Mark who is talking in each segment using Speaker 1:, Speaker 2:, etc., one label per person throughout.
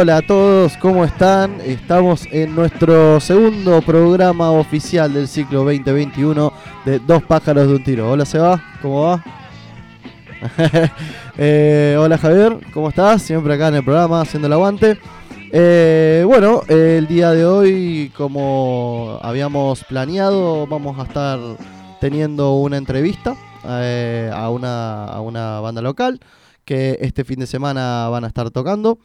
Speaker 1: Hola a todos, ¿cómo están? Estamos en nuestro segundo programa oficial del ciclo 2021 de Dos pájaros de un tiro. Hola Seba, ¿cómo va? Eh, hola Javier, ¿cómo estás? Siempre acá en el programa haciendo el aguante. Eh, bueno, el día de hoy, como habíamos planeado, vamos a estar teniendo una entrevista eh, a, una, a una banda local que este fin de semana van a estar tocando.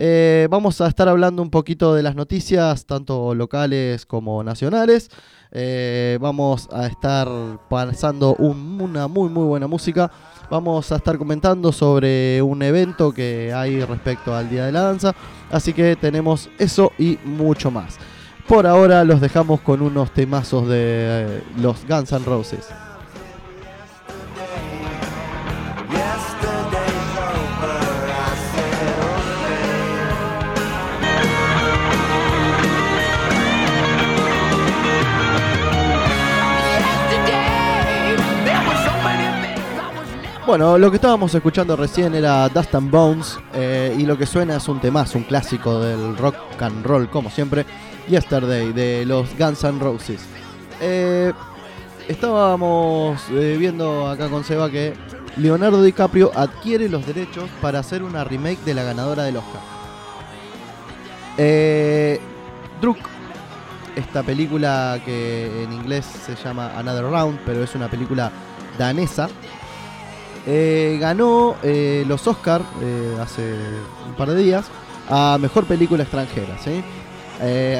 Speaker 1: Eh, vamos a estar hablando un poquito de las noticias, tanto locales como nacionales. Eh, vamos a estar pasando una muy muy buena música. Vamos a estar comentando sobre un evento que hay respecto al Día de la Danza. Así que tenemos eso y mucho más. Por ahora los dejamos con unos temazos de eh, los Guns N' Roses. Bueno, lo que estábamos escuchando recién era Dust and Bones eh, y lo que suena es un temazo, un clásico del rock and roll, como siempre, Yesterday, de los Guns N' Roses. Eh, estábamos eh, viendo acá con Seba que Leonardo DiCaprio adquiere los derechos para hacer una remake de la ganadora del Oscar. Druk, esta película que en inglés se llama Another Round, pero es una película danesa, eh, ganó eh, los Oscars eh, hace un par de días a Mejor Película Extranjera.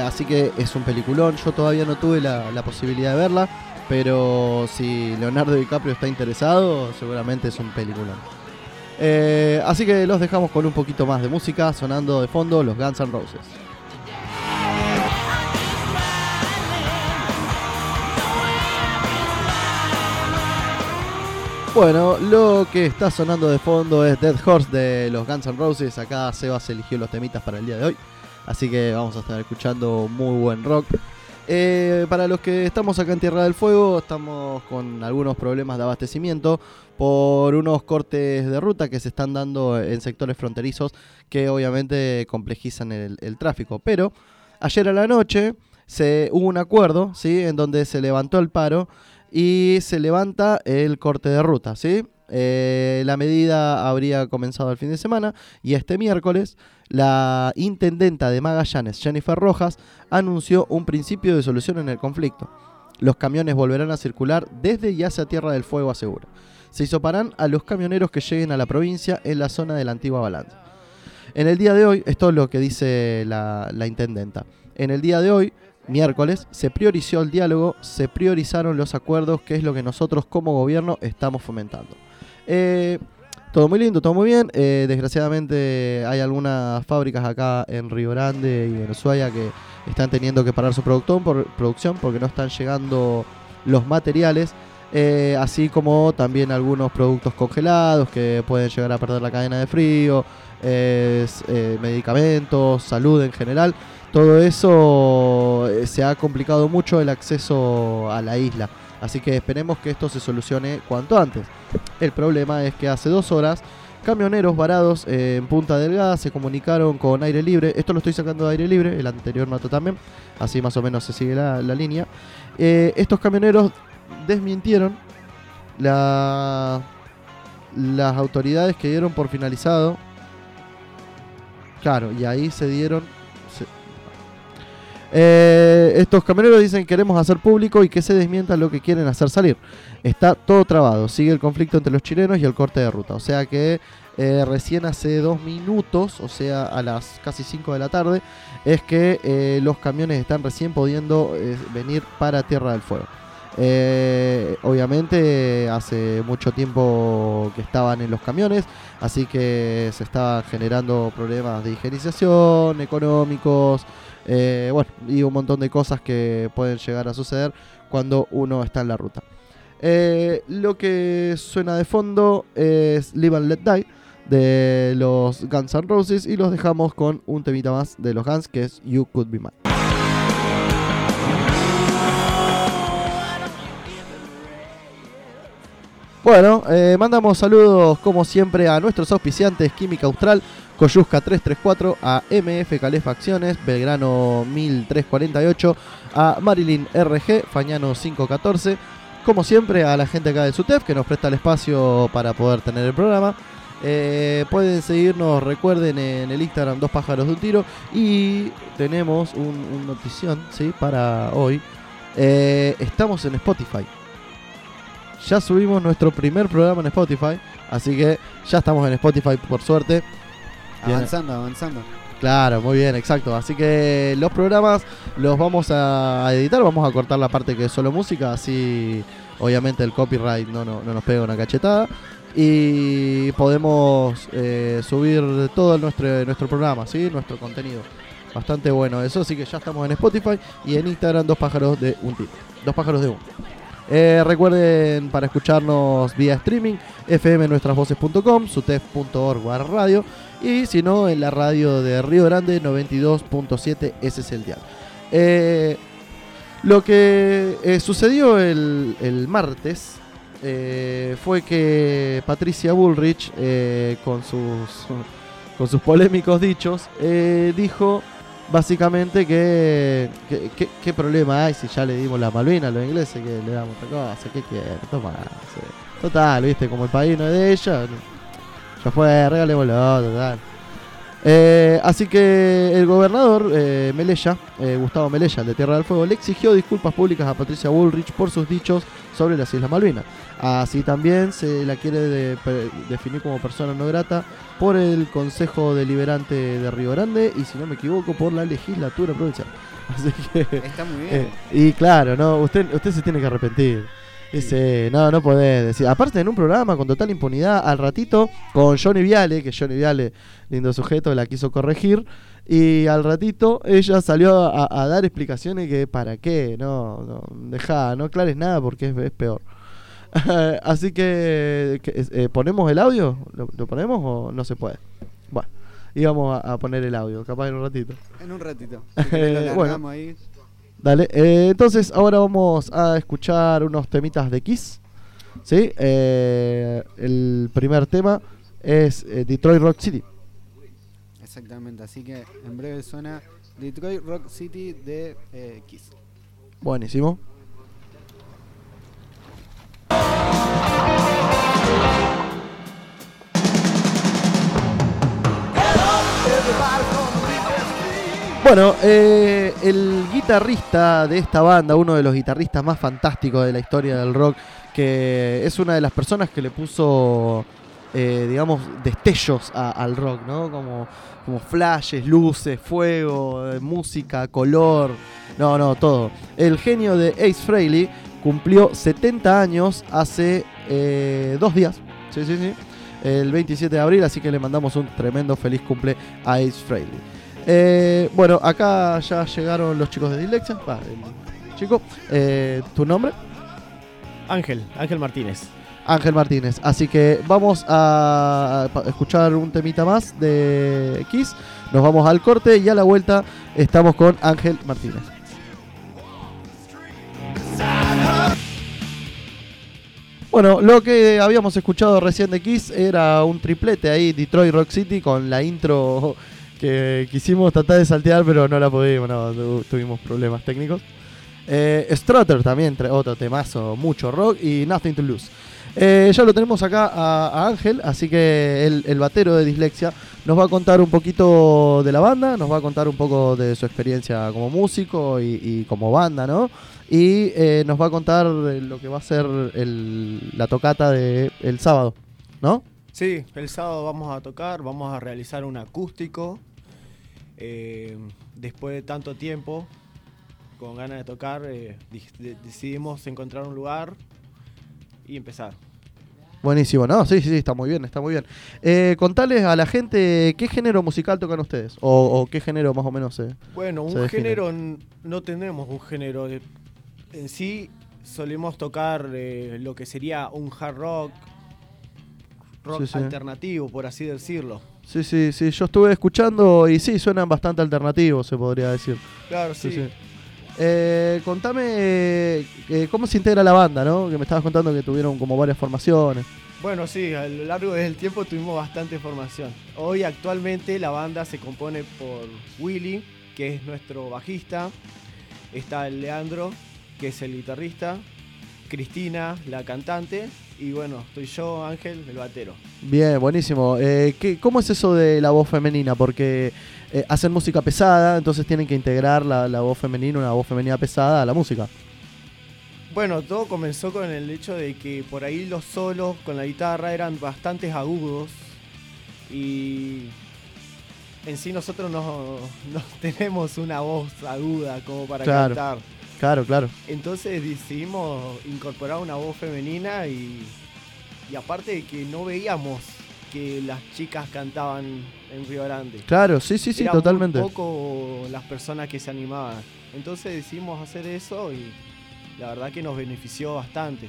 Speaker 1: así que es un peliculón. Yo todavía no tuve la, la, posibilidad de verla, pero si Leonardo DiCaprio está interesado, seguramente es un peliculón. así que los dejamos con un poquito más de música sonando de fondo los Guns N' Roses. Bueno, lo que está sonando de fondo es Dead Horse de los Guns N' Roses. Acá Sebas eligió los temitas para el día de hoy. Así que vamos a estar escuchando muy buen rock. Eh, para los que estamos acá en Tierra del Fuego, estamos con algunos problemas de abastecimiento por unos cortes de ruta que se están dando en sectores fronterizos que obviamente complejizan el, tráfico. Pero ayer a la noche se, hubo un acuerdo ¿sí? en donde se levantó el paro y se levanta el corte de ruta, ¿sí? Eh, la medida habría comenzado el fin de semana y este miércoles la intendenta de Magallanes, Jennifer Rojas, anunció un principio de solución en el conflicto. Los camiones volverán a circular desde y hacia Tierra del Fuego, asegura. Se hisoparán a los camioneros que lleguen a la provincia en la zona de la antigua balanza. En el día de hoy, esto es lo que dice la, la intendenta. En el día de hoy, miércoles, se priorizó el diálogo, se priorizaron los acuerdos, que es lo que nosotros como gobierno estamos fomentando. Eh, todo muy lindo, todo muy bien. Eh, desgraciadamente hay algunas fábricas acá en Río Grande y en Ushuaia que están teniendo que parar su producción, por, producción porque no están llegando los materiales. Eh, así como también algunos productos congelados que pueden llegar a perder la cadena de frío, medicamentos, salud en general todo eso eh, se ha complicado mucho el acceso a la isla. Así que esperemos que esto se solucione cuanto antes. El problema es que hace dos horas camioneros varados en Punta Delgada se comunicaron con aire libre. Esto lo estoy sacando de aire libre, el anterior mato también. Así más o menos se sigue la, línea. Eh, estos camioneros desmintieron la, las autoridades que dieron por finalizado. Claro, y ahí se dieron eh, estos camioneros dicen que queremos hacer público y que se desmienta lo que quieren hacer salir. Está todo trabado, sigue el conflicto entre los chilenos y el corte de ruta. O sea que eh, recién hace dos minutos, o sea a las casi 5 de la tarde, es que eh, los camiones están recién pudiendo venir para Tierra del Fuego. Obviamente hace mucho tiempo que estaban en los camiones, así que se estaban generando problemas de higienización, económicos, eh, bueno, y un montón de cosas que pueden llegar a suceder cuando uno está en la ruta. Eh, lo que suena de fondo es Live and Let Die de los Guns N' Roses y los dejamos con un temita más de los Guns que es You Could Be Mine. Bueno, eh, mandamos saludos como siempre a nuestros auspiciantes Química Austral Coyusca 334, a MF Calefacciones, Belgrano 1348, a Marilyn RG, Fañano 514. Como siempre, a la gente acá de SUTEF que nos presta el espacio para poder tener el programa. Eh, pueden seguirnos, recuerden, en el Instagram Dos Pájaros de un Tiro. Y tenemos un, notición ¿sí? para hoy. Eh, estamos en Spotify. Ya subimos nuestro primer programa en Spotify. Así que ya estamos en Spotify por suerte.
Speaker 2: Avanzando, avanzando.
Speaker 1: Claro, muy bien, exacto. Así que los programas los vamos a editar, vamos a cortar la parte que es solo música, así obviamente el copyright no, no, nos pega una cachetada. Y podemos eh, subir todo nuestro, nuestro programa, ¿sí? nuestro contenido. Bastante bueno eso, así que ya estamos en Spotify y en Instagram dos pájaros de un tipo. Dos pájaros de uno. Eh, recuerden para escucharnos vía streaming, fmnuestrasvoces.com, sutef.org radio y si no en la radio de Río Grande 92.7, ese es el dial. Eh, lo que eh, sucedió el, martes fue que Patricia Bullrich, con, sus, con sus polémicos dichos, dijo básicamente que, qué problema hay si ya le dimos la Malvina a los ingleses, que le damos otra cosa, ¿qué quiere? Toma. Total, viste, como el país no es de ella, ya fue, regalémoslo, total. Eh, así que el gobernador eh, eh, Gustavo Melella, de Tierra del Fuego, le exigió disculpas públicas a Patricia Bullrich por sus dichos sobre las Islas Malvinas. Así también se la quiere definir como persona no grata por el Consejo Deliberante de Río Grande y, si no me equivoco, por la legislatura provincial.
Speaker 2: Así que, Está muy bien. Eh,
Speaker 1: y claro, no, usted, usted se tiene que arrepentir. Dice, no, no podés decir. Aparte, en un programa con total impunidad, al ratito, con Johnny Viale, que Johnny Viale, lindo sujeto, la quiso corregir. Y al ratito ella salió a, dar explicaciones que para qué, no, no deja, no aclares nada porque es, peor. Así que, eh, ¿ponemos el audio? ¿Lo, ponemos o no se puede? Bueno, íbamos a, poner el audio, capaz en un ratito.
Speaker 2: En un ratito.
Speaker 1: bueno, ahí. Dale, eh, entonces ahora vamos a escuchar unos temitas de Kiss. ¿Sí? Eh, el primer tema es eh, Detroit Rock City.
Speaker 2: Exactamente, así que en breve suena Detroit Rock City de Kiss.
Speaker 1: Buenísimo. Bueno, eh, el guitarrista de esta banda, uno de los guitarristas más fantásticos de la historia del rock, que es una de las personas que le puso, eh, digamos, destellos al rock, ¿no? Como, como flashes, luces, fuego, eh, música, color, no, no, todo. El genio de Ace Frehley cumplió 70 años hace dos días, sí, sí, sí, el 27 de abril, así que le mandamos un tremendo feliz cumple a Ace Frehley. Eh, bueno, acá ya llegaron los chicos de Dilexia. chico, eh, ¿tu nombre?
Speaker 3: Ángel, Ángel Martínez.
Speaker 1: Ángel Martínez. Así que vamos a escuchar un temita más de Kiss. Nos vamos al corte y a la vuelta estamos con Ángel Martínez. Bueno, lo que habíamos escuchado recién de Kiss era un triplete ahí, Detroit Rock City, con la intro que quisimos tratar de saltear, pero no la pudimos, tuvimos problemas técnicos. Eh, Strutter también, otro temazo, mucho rock y Nothing to Lose. Eh, ya lo tenemos acá a, Ángel, así que el, batero de Dislexia nos va a contar un poquito de la banda, nos va a contar un poco de su experiencia como músico y, como banda, ¿no? Y eh, nos va a contar lo que va a ser la tocata del el sábado, ¿no?
Speaker 3: Sí, el sábado vamos a tocar, vamos a realizar un acústico eh, después de tanto tiempo, con ganas de tocar, eh, decidimos encontrar un lugar y empezar.
Speaker 1: Buenísimo, no, sí, sí, está muy bien, está muy bien. Eh, contales a la gente qué género musical tocan ustedes, o, qué género más o menos se.
Speaker 3: Bueno, un género, no tenemos un género. En sí, solemos tocar lo que sería un hard rock, rock alternativo, por así decirlo.
Speaker 1: Sí, sí, sí. Yo estuve escuchando y sí, suenan bastante alternativos, se podría decir.
Speaker 3: Claro, sí.
Speaker 1: Eh, contame eh, cómo se integra la banda, ¿no? Que me estabas contando que tuvieron como varias formaciones.
Speaker 3: Bueno, sí, a lo largo del tiempo tuvimos bastante formación. Hoy actualmente la banda se compone por Willy, que es nuestro bajista, está el Leandro, que es el guitarrista, Cristina, la cantante, y bueno, estoy yo, Ángel, el batero.
Speaker 1: Bien, buenísimo. Eh, ¿qué- ¿Cómo es eso de la voz femenina? Porque eh, hacen música pesada, entonces tienen que integrar la, la voz femenina, una voz femenina pesada a la música.
Speaker 3: Bueno, todo comenzó con el hecho de que por ahí los solos con la guitarra eran bastante agudos y en sí nosotros no, no tenemos una voz aguda como para
Speaker 1: Claro.
Speaker 3: cantar.
Speaker 1: Claro, claro.
Speaker 3: Entonces decidimos incorporar una voz femenina y, y aparte de que no veíamos que las chicas cantaban en Río Grande.
Speaker 1: Claro, sí, sí, sí,
Speaker 3: Era muy
Speaker 1: totalmente.
Speaker 3: poco las personas que se animaban. Entonces decidimos hacer eso y la verdad que nos benefició bastante.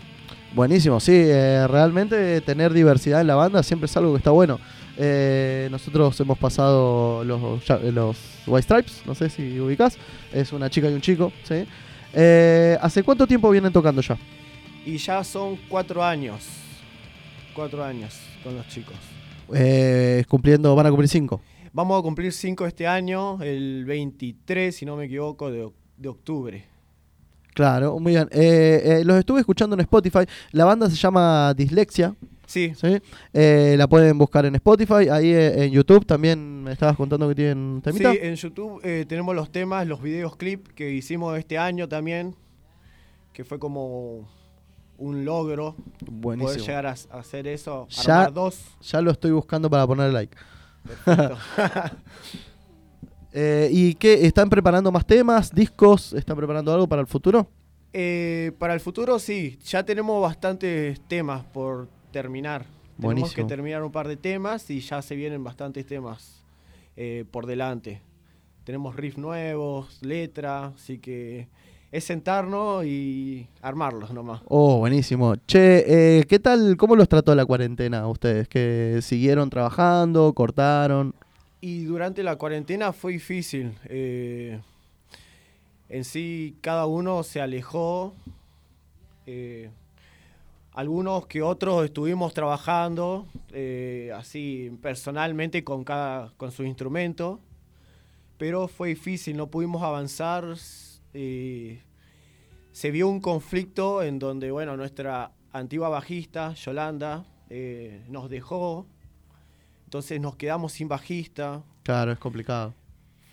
Speaker 1: Buenísimo, sí, eh, realmente tener diversidad en la banda siempre es algo que está bueno. Eh, nosotros hemos pasado los White Stripes, no sé si ubicás, es una chica y un chico, ¿sí? Eh, ¿Hace cuánto tiempo vienen tocando ya?
Speaker 3: Y ya son cuatro años. Cuatro años con los chicos.
Speaker 1: Eh, cumpliendo, van a cumplir cinco.
Speaker 3: Vamos a cumplir cinco este año, el 23, si no me equivoco, de, de octubre.
Speaker 1: Claro, muy bien. Eh, eh, los estuve escuchando en Spotify. La banda se llama Dislexia,
Speaker 3: Sí,
Speaker 1: ¿sí? Eh, la pueden buscar en Spotify. Ahí en YouTube también me estabas contando que tienen temita.
Speaker 3: sí en YouTube tenemos los temas, los videos clip que hicimos este año también, que fue como un logro poder llegar a, a hacer eso,
Speaker 1: Ya-
Speaker 3: armar dos.
Speaker 1: Ya lo estoy buscando para poner like.
Speaker 3: Perfecto.
Speaker 1: Eh, ¿Y qué? ¿Están preparando más temas, discos? ¿Están preparando algo para el futuro?
Speaker 3: Eh, para el futuro sí, ya tenemos bastantes temas por terminar. Tenemos que terminar un par de temas y ya se vienen bastantes temas eh, por delante. Tenemos riffs nuevos, letra, así que es sentarnos y armarlos nomás.
Speaker 1: Oh, buenísimo. Che, eh, ¿qué tal? ¿Cómo los trató la cuarentena a ustedes? ¿Que siguieron trabajando? ¿Cortaron?
Speaker 3: Y durante la cuarentena fue difícil. eh, en sí, cada uno se alejó. eh, algunos que otros estuvimos trabajando eh, así personalmente con cada con su instrumento. Pero fue difícil, no pudimos avanzar. Eh, se vio un conflicto en donde, bueno, nuestra antigua bajista, Yolanda, eh, nos dejó. Entonces nos quedamos sin bajista.
Speaker 1: Claro, es complicado.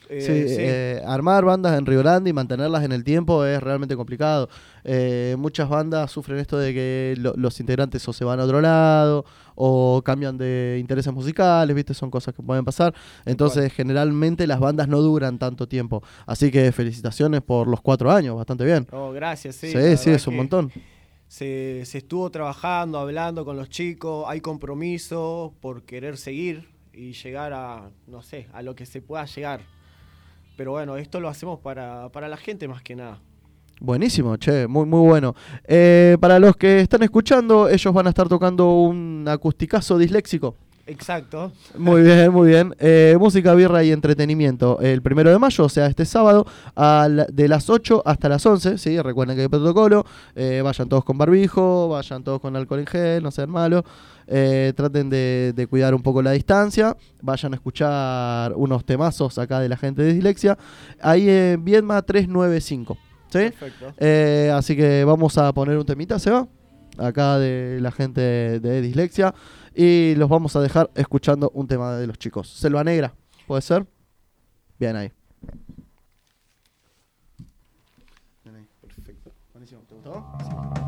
Speaker 3: Eh,
Speaker 1: Sí,
Speaker 3: sí.
Speaker 1: eh, armar bandas en Rio Grande y mantenerlas en el tiempo es realmente complicado. Eh, muchas bandas sufren esto de que lo- los integrantes o se van a otro lado o cambian de intereses musicales, ¿viste? Son cosas que pueden pasar. Entonces, generalmente las bandas no duran tanto tiempo. Así que felicitaciones por los cuatro años, bastante bien.
Speaker 3: Oh, gracias, sí.
Speaker 1: Sí, sí, es un montón.
Speaker 3: Se, se estuvo trabajando, hablando con los chicos, hay compromiso por querer seguir y llegar a, no sé, a lo que se pueda llegar. Pero bueno, esto lo hacemos para, para la gente más que nada.
Speaker 1: Buenísimo, che, muy, muy bueno. Eh, para los que están escuchando, ellos van a estar tocando un acusticazo disléxico.
Speaker 3: Exacto.
Speaker 1: Muy bien, muy bien. Eh, música, birra y entretenimiento. El primero de mayo, o sea, este sábado, a la- de las 8 hasta las 11. ¿sí? Recuerden que hay protocolo. Eh, vayan todos con barbijo, vayan todos con alcohol en gel, no sean malos. Eh, traten de, de cuidar un poco la distancia. Vayan a escuchar unos temazos acá de la gente de Dislexia. Ahí en Viedma 395. ¿sí?
Speaker 3: Perfecto.
Speaker 1: Así que vamos a poner un temita, ¿se va? Acá de la gente de Dislexia. Y los vamos a dejar escuchando un tema de los chicos. Selva Negra, ¿puede ser? Bien ahí. Perfecto. Buenísimo. ¿Te gustó?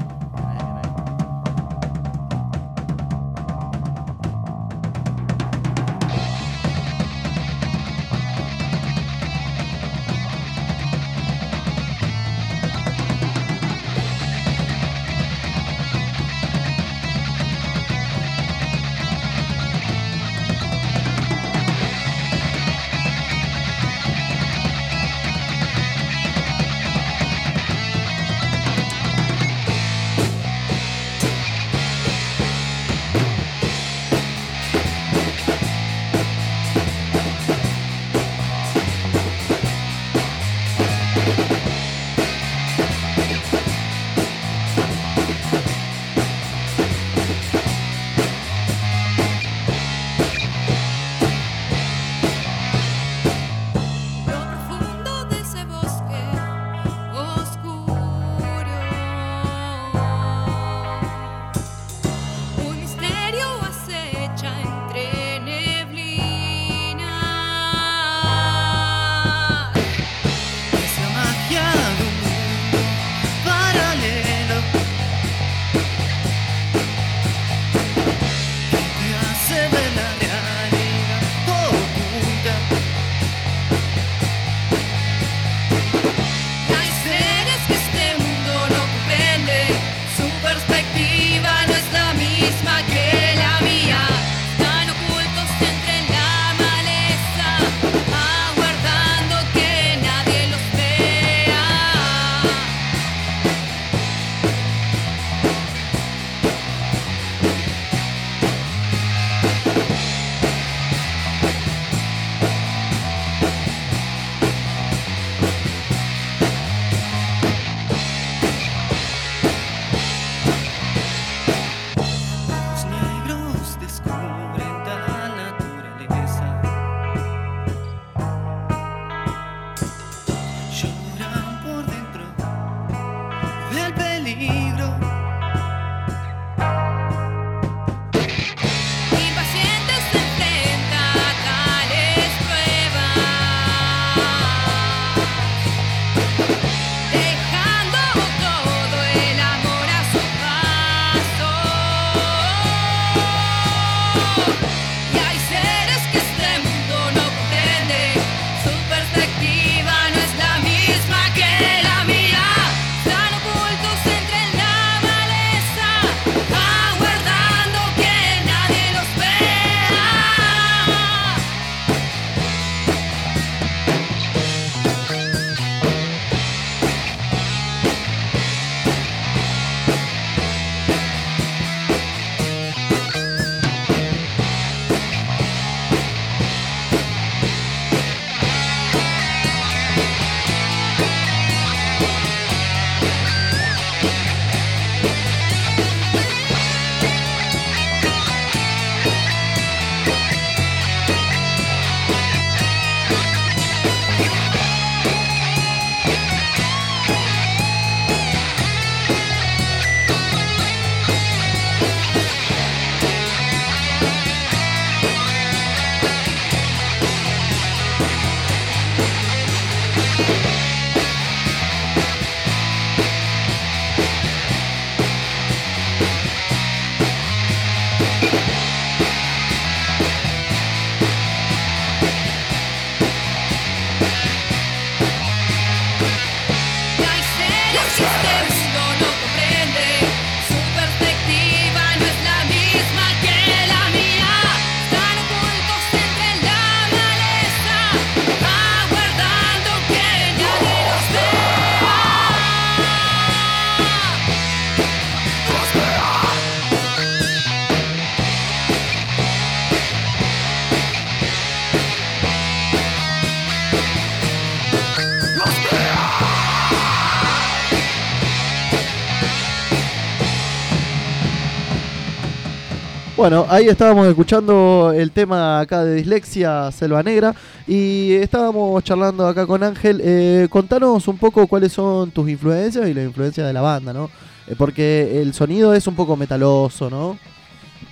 Speaker 1: Bueno, ahí estábamos escuchando el tema acá de Dislexia Selva Negra y estábamos charlando acá con Ángel. Eh, contanos un poco cuáles son tus influencias y la influencia de la banda, ¿no? Eh, porque el sonido es un poco metaloso, ¿no?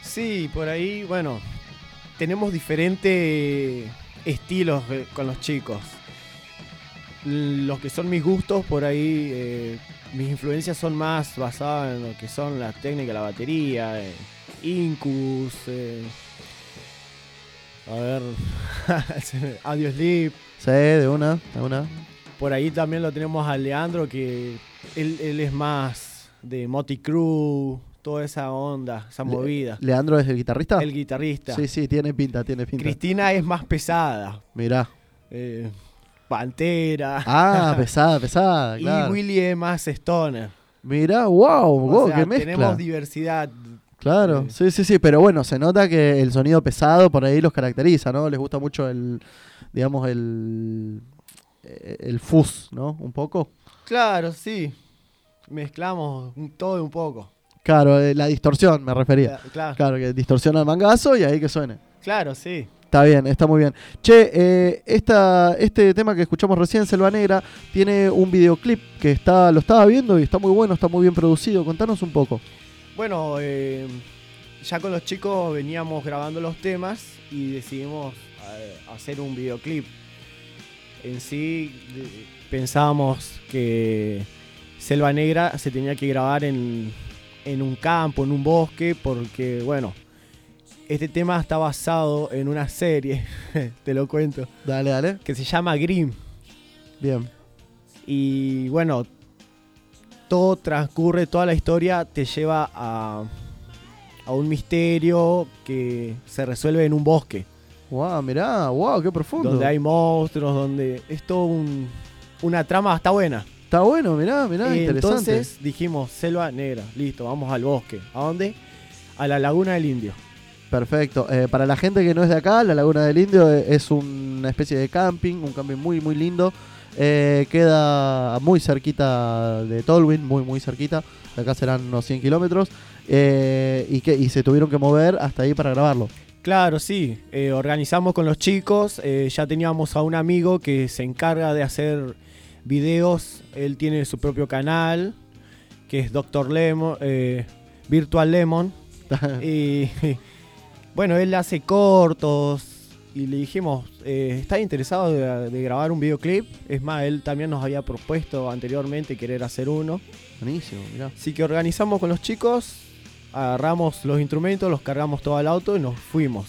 Speaker 3: Sí, por ahí, bueno, tenemos diferentes estilos eh, con los chicos. Los que son mis gustos, por ahí, eh, mis influencias son más basadas en lo que son la técnica, la batería, eh, Incus, eh, a ver, Audio Sleep.
Speaker 1: Sí, de una, de una.
Speaker 3: Por ahí también lo tenemos a Leandro, que él, él es más de Moty Crew, toda esa onda, esa
Speaker 1: Le-
Speaker 3: movida.
Speaker 1: ¿Leandro es el guitarrista?
Speaker 3: El guitarrista.
Speaker 1: Sí, sí, tiene pinta, tiene pinta.
Speaker 3: Cristina es más pesada.
Speaker 1: Mirá.
Speaker 3: eh, Pantera.
Speaker 1: Ah, pesada, pesada,
Speaker 3: y. Willy es más stoner.
Speaker 1: Mirá, wow, wow,
Speaker 3: sea,
Speaker 1: qué mezcla.
Speaker 3: tenemos diversidad.
Speaker 1: Claro,
Speaker 3: Eh,
Speaker 1: sí, sí, sí, pero bueno, se nota que el sonido pesado por ahí los caracteriza, ¿no? Les gusta mucho el, digamos, el, eh, el fuzz, ¿no? Un poco.
Speaker 3: Claro, sí. Mezclamos todo un poco.
Speaker 1: Claro, eh, la distorsión me refería.
Speaker 3: Cla- Claro,
Speaker 1: Claro, que distorsiona el mangazo y ahí que suene.
Speaker 3: claro, sí.
Speaker 1: Está bien, está muy bien. Che, eh, esta, este tema que escuchamos recién, Selva Negra, tiene un videoclip que está, lo estaba viendo y está muy bueno, está muy bien producido. Contanos un poco.
Speaker 3: Bueno, eh, ya con los chicos veníamos grabando los temas y decidimos eh, hacer un videoclip. En sí pensábamos que Selva Negra se tenía que grabar en, en un campo, en un bosque, porque bueno, este tema está basado en una serie, te lo cuento,
Speaker 1: Dale, dale.
Speaker 3: que se llama Grimm.
Speaker 1: Bien.
Speaker 3: Y bueno, todo transcurre, toda la historia te lleva a, a un misterio que se resuelve en un bosque,
Speaker 1: Wow, mirá, wow, qué profundo.
Speaker 3: donde hay monstruos, donde es todo un- una trama, está buena.
Speaker 1: Está bueno, mirá, mirá, interesante.
Speaker 3: entonces dijimos, selva negra, listo, vamos al bosque. ¿A dónde? A la laguna del Indio.
Speaker 1: Perfecto. Eh, para la gente que no es de acá, la Laguna del Indio eh, es una especie de camping, un camping muy, muy lindo. Eh, queda muy cerquita de Tolwyn, muy, muy cerquita. De acá serán unos 100 kilómetros. Eh, y, que, y se tuvieron que mover hasta ahí para grabarlo.
Speaker 3: Claro, sí. eh, organizamos con los chicos. ya teníamos a un amigo que se encarga de hacer videos. Él tiene su propio canal. que es Doctor Lemon, Virtual Lemon. y bueno, él hace cortos y le dijimos, eh, ¿está interesado de, de grabar un videoclip? Es más, él también nos había propuesto anteriormente querer hacer uno.
Speaker 1: Buenísimo, mirá.
Speaker 3: Así que organizamos con los chicos, agarramos los instrumentos, los cargamos todo al auto y nos fuimos.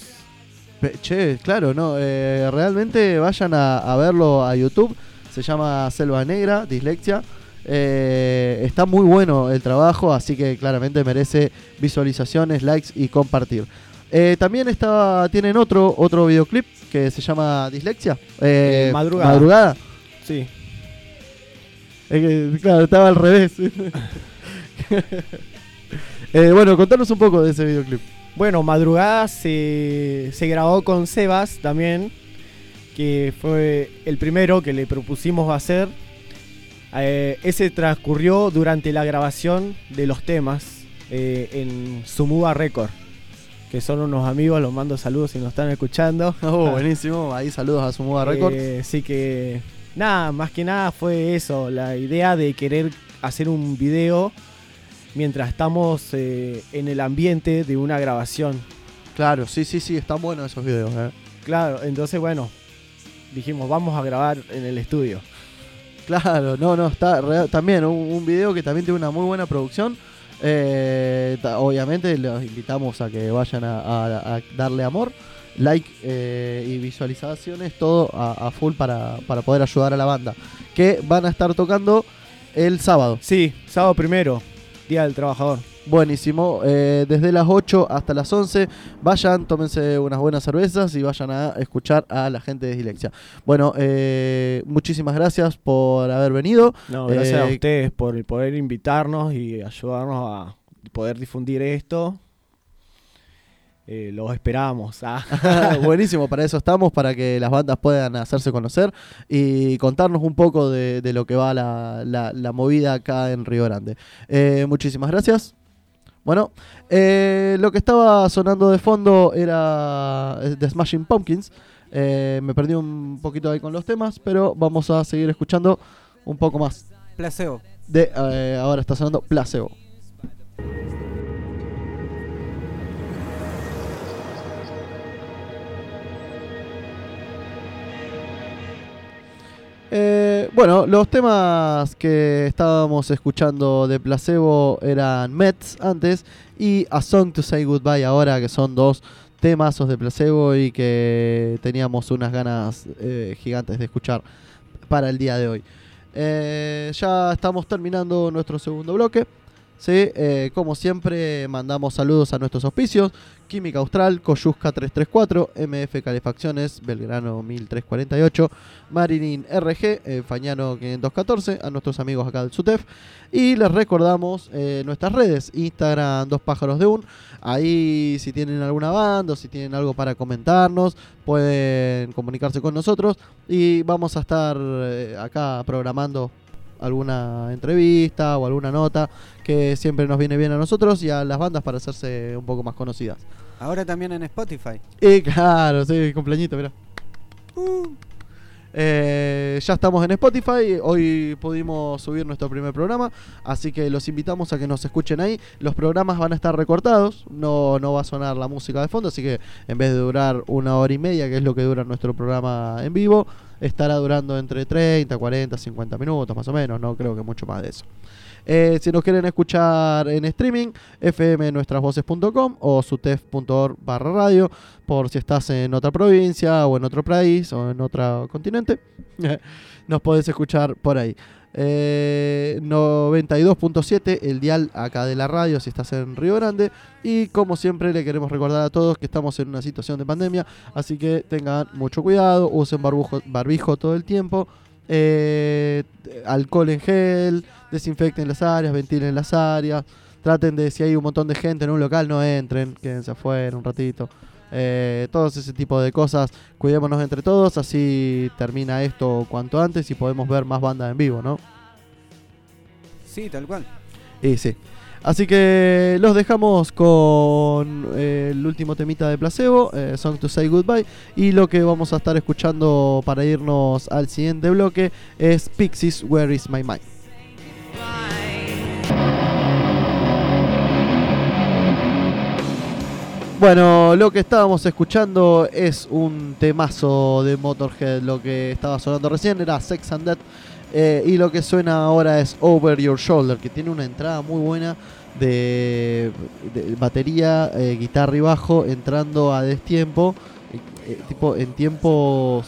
Speaker 1: Pe- Che, claro, no, eh, realmente vayan a, a verlo a YouTube. Se llama Selva Negra, Dislexia. Eh, está muy bueno el trabajo, así que claramente merece visualizaciones, likes y compartir. Eh, también está, tienen otro, otro videoclip que se llama Dislexia. Eh,
Speaker 3: Eh, Madrugada.
Speaker 1: Madrugada.
Speaker 3: Sí.
Speaker 1: Claro, estaba al revés. Bueno, contanos un poco de ese videoclip.
Speaker 3: Bueno, Madrugada se, se grabó con Sebas también, que fue el primero que le propusimos hacer. Eh, ese transcurrió durante la grabación de los temas eh, en Sumuba Record, que son unos amigos, los mando saludos si nos están escuchando.
Speaker 1: Oh, buenísimo. Ahí saludos a Sumuda Records.
Speaker 3: Eh, Así que nada, más que nada fue eso, la idea de querer hacer un video mientras estamos eh, en el ambiente de una grabación.
Speaker 1: Claro, sí, sí, sí, están buenos esos videos. eh.
Speaker 3: Claro, entonces bueno, dijimos vamos a grabar en el estudio.
Speaker 1: Claro, no, no, está también un, un video que también tiene una muy buena producción. Eh, obviamente los invitamos a que vayan a darle amor, like eh, y visualizaciones, todo a, a full para, para poder ayudar a la banda. Que van a estar tocando el sábado.
Speaker 3: Sí, sábado primero, Día del Trabajador.
Speaker 1: Buenísimo, eh, desde las 8 hasta las 11, vayan, tómense unas buenas cervezas y vayan a escuchar a la gente de Dilexia. Bueno, eh, muchísimas gracias por haber venido.
Speaker 3: No, gracias a
Speaker 1: Eh,
Speaker 3: ustedes por poder invitarnos y ayudarnos a poder difundir esto. Eh, los esperamos. ah.
Speaker 1: Buenísimo, para eso estamos, para que las bandas puedan hacerse conocer y contarnos un poco de, de lo que va la, la- la movida acá en Río Grande. Eh, muchísimas gracias. Bueno, eh, lo que estaba sonando de fondo era eh, The Smashing Pumpkins. Eh, me perdí un poquito ahí con los temas, pero vamos a seguir escuchando un poco más.
Speaker 2: Placebo.
Speaker 1: De, eh, ahora está sonando Placebo. Eh, bueno, los temas que estábamos escuchando de Placebo eran Mets antes y A Song to Say Goodbye ahora, que son dos temazos de Placebo y que teníamos unas ganas eh, gigantes de escuchar para el día de hoy. Eh, ya estamos terminando nuestro segundo bloque. Sí, eh, como siempre, mandamos saludos a nuestros auspicios: Química Austral, Coyusca 334, MF Calefacciones, Belgrano 1348, Marinin RG, eh, Fañano 514, a nuestros amigos acá del SUTEF. Y les recordamos eh, nuestras redes: Instagram, Dos Pájaros de Un. Ahí, si tienen alguna banda o si tienen algo para comentarnos, pueden comunicarse con nosotros y vamos a estar acá programando alguna entrevista o alguna nota que siempre nos viene bien a nosotros y a las bandas para hacerse un poco más conocidas.
Speaker 2: Ahora también en Spotify.
Speaker 1: Y claro, sí, cumpleañito, mirá. Uh. Eh, ya estamos en Spotify, hoy pudimos subir nuestro primer programa, así que los invitamos a que nos escuchen ahí. Los programas van a estar recortados, no, no va a sonar la música de fondo, así que en vez de durar una hora y media, que es lo que dura nuestro programa en vivo, estará durando entre 30, 40, 50 minutos más o menos, no creo que mucho más de eso. Eh, si nos quieren escuchar en streaming, fmnuestrasvoces.com o sutef.org barra radio, por si estás en otra provincia o en otro país o en otro continente, nos podés escuchar por ahí. Eh, 92.7 el dial acá de la radio si estás en Río Grande y como siempre le queremos recordar a todos que estamos en una situación de pandemia así que tengan mucho cuidado usen barbijo todo el tiempo eh, alcohol en gel desinfecten las áreas ventilen las áreas traten de si hay un montón de gente en un local no entren quédense afuera un ratito eh, todos ese tipo de cosas cuidémonos entre todos así termina esto cuanto antes y podemos ver más bandas en vivo no
Speaker 2: Sí, tal cual.
Speaker 1: y sí. Así que los dejamos con eh, el último temita de placebo, eh, Song to Say Goodbye. Y lo que vamos a estar escuchando para irnos al siguiente bloque es Pixies, Where is My Mind? Bueno, lo que estábamos escuchando es un temazo de Motorhead. Lo que estaba sonando recién era Sex and Death. Eh, y lo que suena ahora es Over Your Shoulder, que tiene una entrada muy buena de, batería, eh, guitarra y bajo entrando a destiempo, eh, eh, tipo en tiempos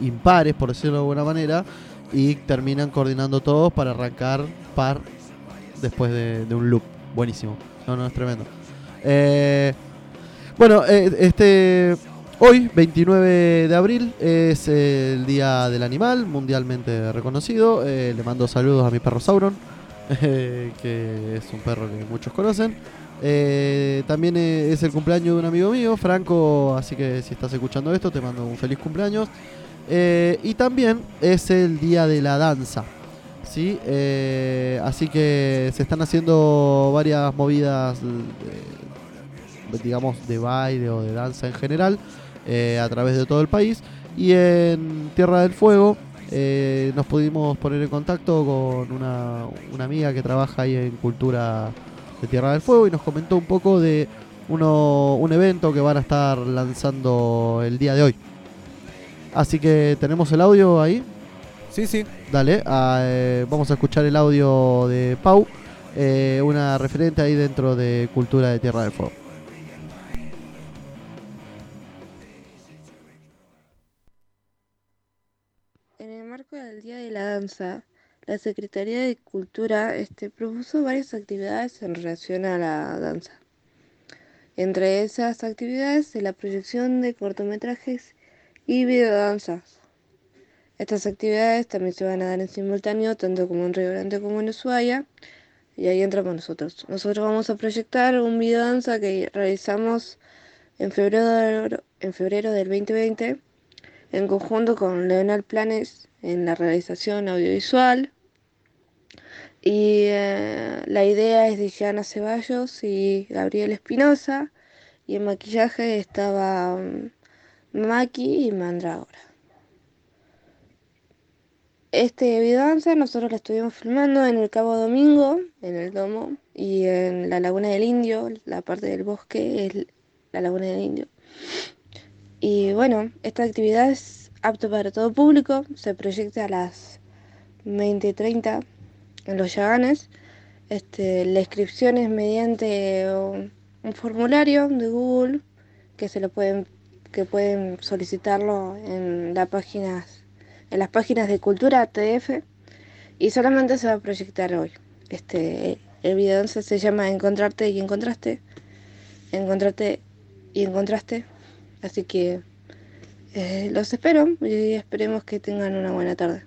Speaker 1: impares, por decirlo de alguna manera, y terminan coordinando todos para arrancar par después de, un loop. Buenísimo. No, no, es tremendo. Eh, bueno, este hoy, 29 de abril, es el Día del Animal, mundialmente reconocido. Le mando saludos a mi perro Sauron, que es un perro que muchos conocen. Eh, también eh, es el cumpleaños de un amigo mío, Franco, así que si estás escuchando esto, te mando un feliz cumpleaños. Eh, y también es el Día de la Danza. ¿sí? Así que se están haciendo varias movidas, digamos, de baile o de danza en general, a través de todo el país. Y en Tierra del Fuego eh, nos pudimos poner en contacto con una, una amiga que trabaja ahí en Cultura de Tierra del Fuego y nos comentó un poco de uno, un evento que van a estar lanzando el día de hoy. Así que tenemos el audio ahí.
Speaker 2: Sí, sí.
Speaker 1: Dale, ah, eh, vamos a escuchar el audio de Pau, eh, una referente ahí dentro de Cultura de Tierra del Fuego.
Speaker 4: Danza, la Secretaría de Cultura este, propuso varias actividades en relación a la danza. Entre esas actividades, la proyección de cortometrajes y videodanzas. Estas actividades también se van a dar en simultáneo, tanto como en Río Grande como en Ushuaia, y ahí entramos nosotros. Nosotros vamos a proyectar un videodanza que realizamos en febrero, en febrero del 2020 en conjunto con Leonel Planes en la realización audiovisual. Y eh, la idea es de Gianna Ceballos y Gabriel Espinosa. Y en maquillaje estaba mm, Maki y Mandrágora. Este videodanza nosotros lo estuvimos filmando en el Cabo Domingo, en el Domo, y en la Laguna del Indio, la parte del bosque es la Laguna del Indio. Y bueno, esta actividad es apto para todo público, se proyecta a las 20.30 en los Yaganes. Este, la inscripción es mediante un, formulario de Google que se lo pueden que pueden solicitarlo en la página en las páginas de Cultura TF y solamente se va a proyectar hoy. Este el video se llama Encontrarte y encontraste. Encontrarte y encontraste. Así que eh, los espero y esperemos que tengan una buena tarde.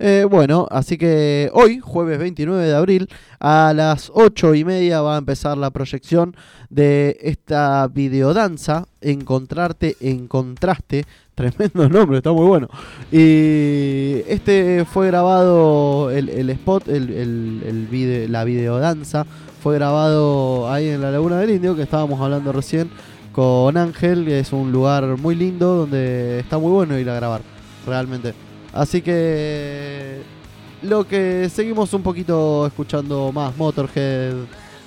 Speaker 1: Eh, bueno, así que hoy, jueves 29 de abril, a las 8 y media va a empezar la proyección de esta videodanza, Encontrarte en Contraste. Tremendo nombre, está muy bueno. Y este fue grabado, el, spot, el, el- el vide- la videodanza, fue grabado ahí en la Laguna del Indio, que estábamos hablando recién con Ángel, que es un lugar muy lindo donde está muy bueno ir a grabar, realmente. Así que lo que seguimos un poquito escuchando más Motorhead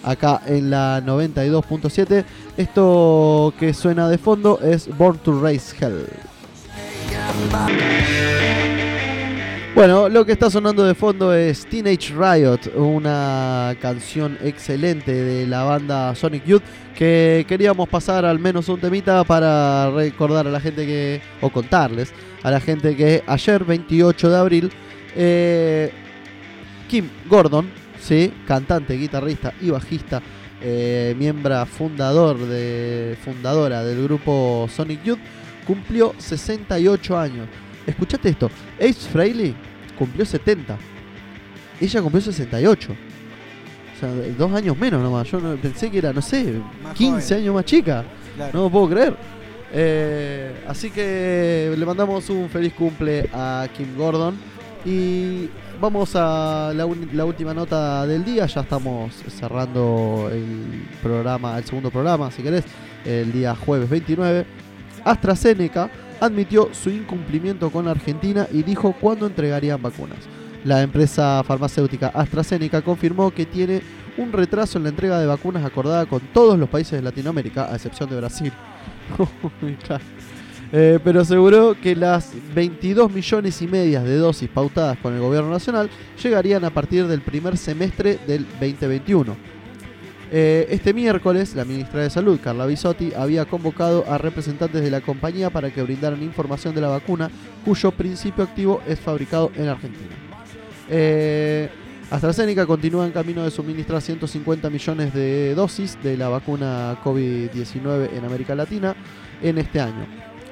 Speaker 1: acá en la 92.7. Esto que suena de fondo es Born to Race Hell. Bueno, lo que está sonando de fondo es Teenage Riot, una canción excelente de la banda Sonic Youth que queríamos pasar al menos un temita para recordar a la gente que, o contarles a la gente que ayer, 28 de abril, eh, Kim Gordon, ¿sí? cantante, guitarrista y bajista, eh, miembro fundador de, fundadora del grupo Sonic Youth, cumplió 68 años. Escuchate esto, Ace Frehley cumplió 70. Ella cumplió 68. O sea, dos años menos nomás. Yo no- pensé que era, no sé,
Speaker 2: Más
Speaker 1: 15
Speaker 2: joven.
Speaker 1: años más chica.
Speaker 2: Claro.
Speaker 1: No lo puedo creer. Eh, así que le mandamos un feliz cumple a Kim Gordon. Y vamos a la, un- la última nota del día. Ya estamos cerrando el programa, el segundo programa, si querés, el día jueves 29. AstraZeneca admitió su incumplimiento con Argentina y dijo cuándo entregarían vacunas. la empresa farmacéutica AstraZeneca confirmó que tiene un retraso en la entrega de vacunas acordada con todos los países de Latinoamérica, a excepción de Brasil. Eh, pero aseguró que las 22 millones y medias de dosis pautadas con el gobierno nacional llegarían a partir del primer semestre del 2021. Eh, este miércoles, la ministra de Salud, Carla Bisotti, había convocado a representantes de la compañía para que brindaran información de la vacuna, cuyo principio activo es fabricado en Argentina. Eh, AstraZeneca continúa en camino de suministrar 150 millones de dosis de la vacuna COVID-19 en América Latina en este año.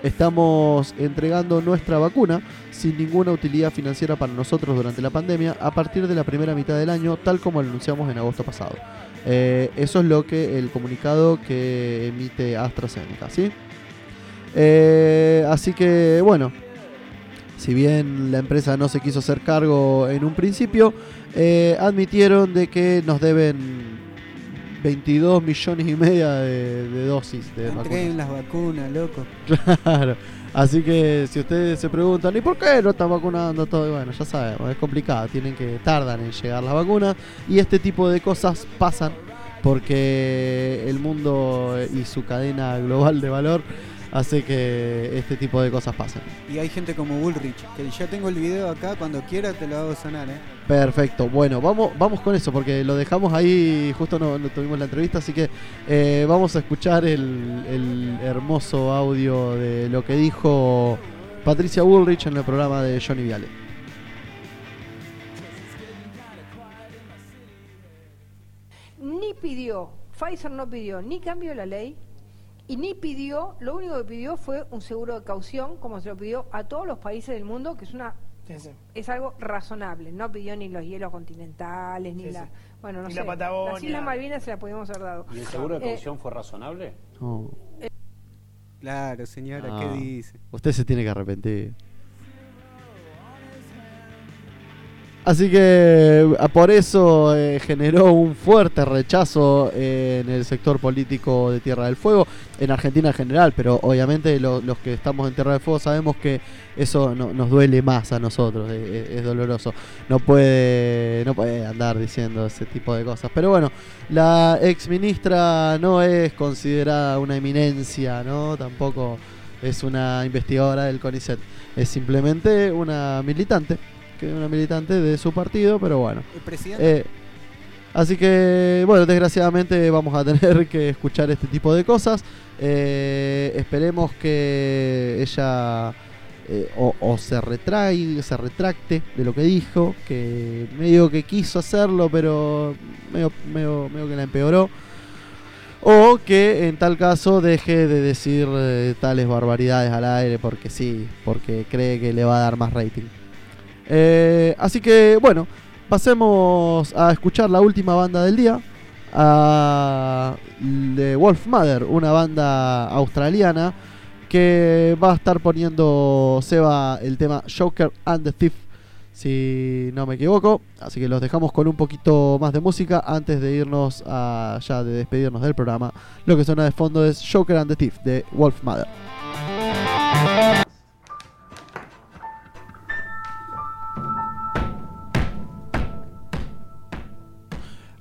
Speaker 1: Estamos entregando nuestra vacuna sin ninguna utilidad financiera para nosotros durante la pandemia a partir de la primera mitad del año, tal como lo anunciamos en agosto pasado. Eh, eso es lo que el comunicado que emite AstraZeneca, ¿sí? Eh, así que bueno, si bien la empresa no se quiso hacer cargo en un principio, eh, admitieron de que nos deben 22 millones y media de, de dosis de
Speaker 2: Entreguen
Speaker 1: vacunas.
Speaker 2: las vacunas, loco.
Speaker 1: Claro. Así que si ustedes se preguntan, ¿y por qué no están vacunando todo? Bueno, ya sabemos, es complicado, tienen que tardan en llegar las vacunas y este tipo de cosas pasan porque el mundo y su cadena global de valor hace que este tipo de cosas pasen.
Speaker 2: Y hay gente como Bullrich, que ya tengo el video acá, cuando quiera te lo hago sonar, eh.
Speaker 1: Perfecto, bueno, vamos, vamos con eso porque lo dejamos ahí, justo no, no tuvimos la entrevista, así que eh, vamos a escuchar el, el hermoso audio de lo que dijo Patricia Bullrich en el programa de Johnny Viale.
Speaker 5: ni pidió, Pfizer no pidió ni cambio de la ley y ni pidió, lo único que pidió fue un seguro de caución, como se lo pidió a todos los países del mundo, que es una
Speaker 6: Sí, sí.
Speaker 5: es algo razonable. No pidió ni los hielos continentales, ni
Speaker 6: Sí,
Speaker 5: la,
Speaker 6: sí.
Speaker 5: bueno, no
Speaker 6: Ni
Speaker 5: sé,
Speaker 6: la Patagonia.
Speaker 5: las Islas Malvinas se las podíamos haber dado.
Speaker 7: ¿Y el seguro de
Speaker 5: Eh,
Speaker 7: caución fue razonable?
Speaker 1: Oh,
Speaker 2: Claro, señora,
Speaker 1: Ah.
Speaker 2: ¿qué dice?
Speaker 1: usted se tiene que arrepentir. Así que a- por eso eh, generó un fuerte rechazo eh, en el sector político de Tierra del Fuego, en Argentina en general, pero obviamente lo- los que estamos en Tierra del Fuego sabemos que eso no- nos duele más a nosotros, eh, eh, es, doloroso. No puede, no puede andar diciendo ese tipo de cosas. Pero bueno, la ex ministra no es considerada una eminencia, ¿no? Tampoco es una investigadora del CONICET, es simplemente una militante que una militante de su partido, pero bueno.
Speaker 2: El presidente.
Speaker 1: Eh, así que, bueno, desgraciadamente vamos a tener que escuchar este tipo de cosas. Eh, esperemos que ella eh, o, o se retrae, se retracte de lo que dijo, que medio que quiso hacerlo, pero medio, medio, medio que la empeoró. O que en tal caso deje de decir eh, tales barbaridades al aire porque sí, porque cree que le va a dar más rating. Eh, así que bueno, pasemos a escuchar la última banda del día. A de Wolf Mother, una banda australiana que va a estar poniendo Seba el tema Joker and the Thief, si no me equivoco. Así que los dejamos con un poquito más de música antes de irnos a ya de despedirnos del programa. Lo que suena de fondo es Joker and the Thief de Wolf Mother.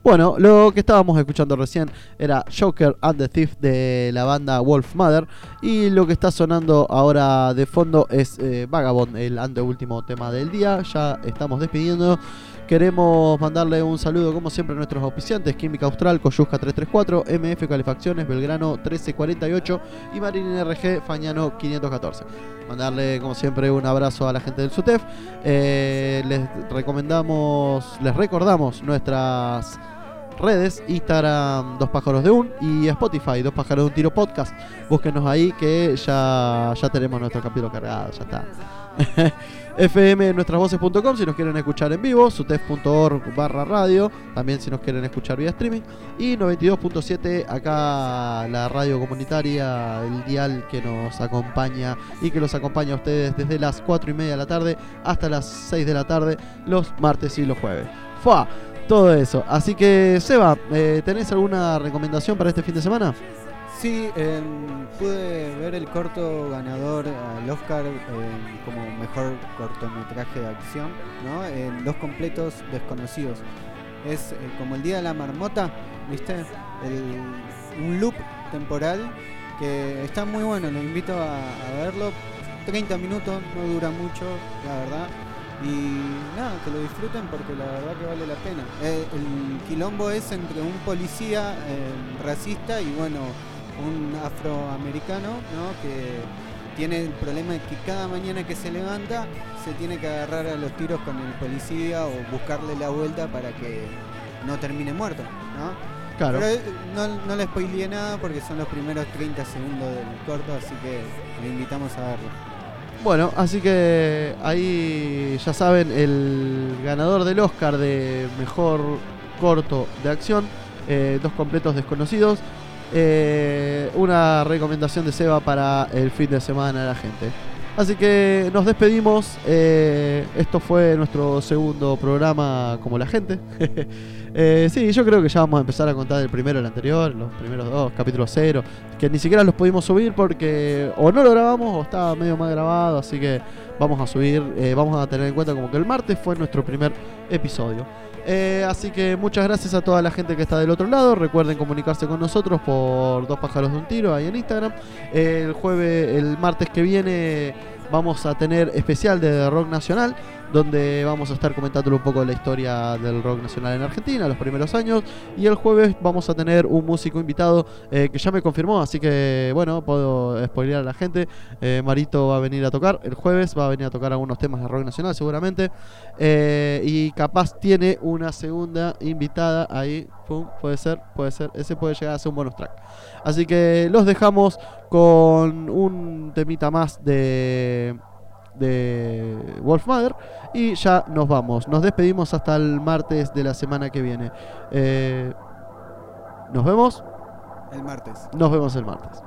Speaker 1: Bueno, lo que estábamos escuchando recién era Joker and the Thief de la banda Wolf Mother. Y lo que está sonando ahora de fondo es eh, Vagabond, el anteúltimo tema del día. Ya estamos despidiendo. Queremos mandarle un saludo, como siempre, a nuestros auspiciantes: Química Austral, Coyusca 334, MF Calefacciones, Belgrano 1348 y Marín RG Fañano 514. Mandarle, como siempre, un abrazo a la gente del SUTEF. Eh, les recomendamos, les recordamos nuestras redes, Instagram Dos Pájaros de Un y Spotify Dos Pájaros de Un Tiro Podcast. Búsquenos ahí que ya, ya tenemos nuestro capítulo cargado, ya está. FM nuestrasvoces.com si nos quieren escuchar en vivo, sutef.org barra radio, también si nos quieren escuchar vía streaming, y 92.7 acá la radio comunitaria, el dial que nos acompaña y que los acompaña a ustedes desde las 4 y media de la tarde hasta las 6 de la tarde, los martes y los jueves. ¡Fua! Todo eso. Así que, Seba, eh, ¿tenés alguna recomendación para este fin de semana?
Speaker 2: Sí, em, pude ver el corto ganador al Oscar em, como mejor cortometraje de acción, ¿no? En Dos completos desconocidos. Es eh, como el Día de la Marmota, ¿viste? El- un loop temporal que está muy bueno, lo invito a verlo. 30 minutos, no dura mucho, la verdad. Y nada, que lo disfruten porque la verdad que vale la pena. Eh, el quilombo es entre un policía eh, racista y bueno, un afroamericano, ¿no? Que tiene el problema de que cada mañana que se levanta se tiene que agarrar a los tiros con el policía o buscarle la vuelta para que no termine muerto, ¿no?
Speaker 1: Claro.
Speaker 2: Pero eh, no, no le spoileé nada porque son los primeros 30 segundos del corto, así que le invitamos a verlo.
Speaker 1: Bueno, así que ahí ya saben, el ganador del Oscar de mejor corto de acción, eh, dos completos desconocidos. eh, una recomendación de Seba para el fin de semana de la gente. Así que nos despedimos. eh, esto fue nuestro segundo programa como la gente. Eh, sí, yo creo que ya vamos a empezar a contar el primero, el anterior, los primeros dos, capítulo cero, que ni siquiera los pudimos subir porque o no lo grabamos o estaba medio mal grabado, así que vamos a subir, eh, vamos a tener en cuenta como que el martes fue nuestro primer episodio. Eh, así que muchas gracias a toda la gente que está del otro lado. Recuerden comunicarse con nosotros por dos pájaros de un tiro ahí en Instagram. El jueves, el martes que viene vamos a tener especial de rock nacional donde vamos a estar comentándole un poco de la historia del rock nacional en Argentina, los primeros años. Y el jueves vamos a tener un músico invitado eh, que ya me confirmó, así que bueno, puedo spoilear a la gente. Eh, Marito va a venir a tocar el jueves, va a venir a tocar algunos temas de rock nacional seguramente. Eh, y capaz tiene una segunda invitada ahí. Pum, puede ser, puede ser. Ese puede llegar a ser un bonus track. Así que los dejamos con un temita más de de Wolf Mother y ya nos vamos. Nos despedimos hasta el martes de la semana que viene. Eh, nos vemos,
Speaker 2: El martes.
Speaker 1: nos vemos el martes.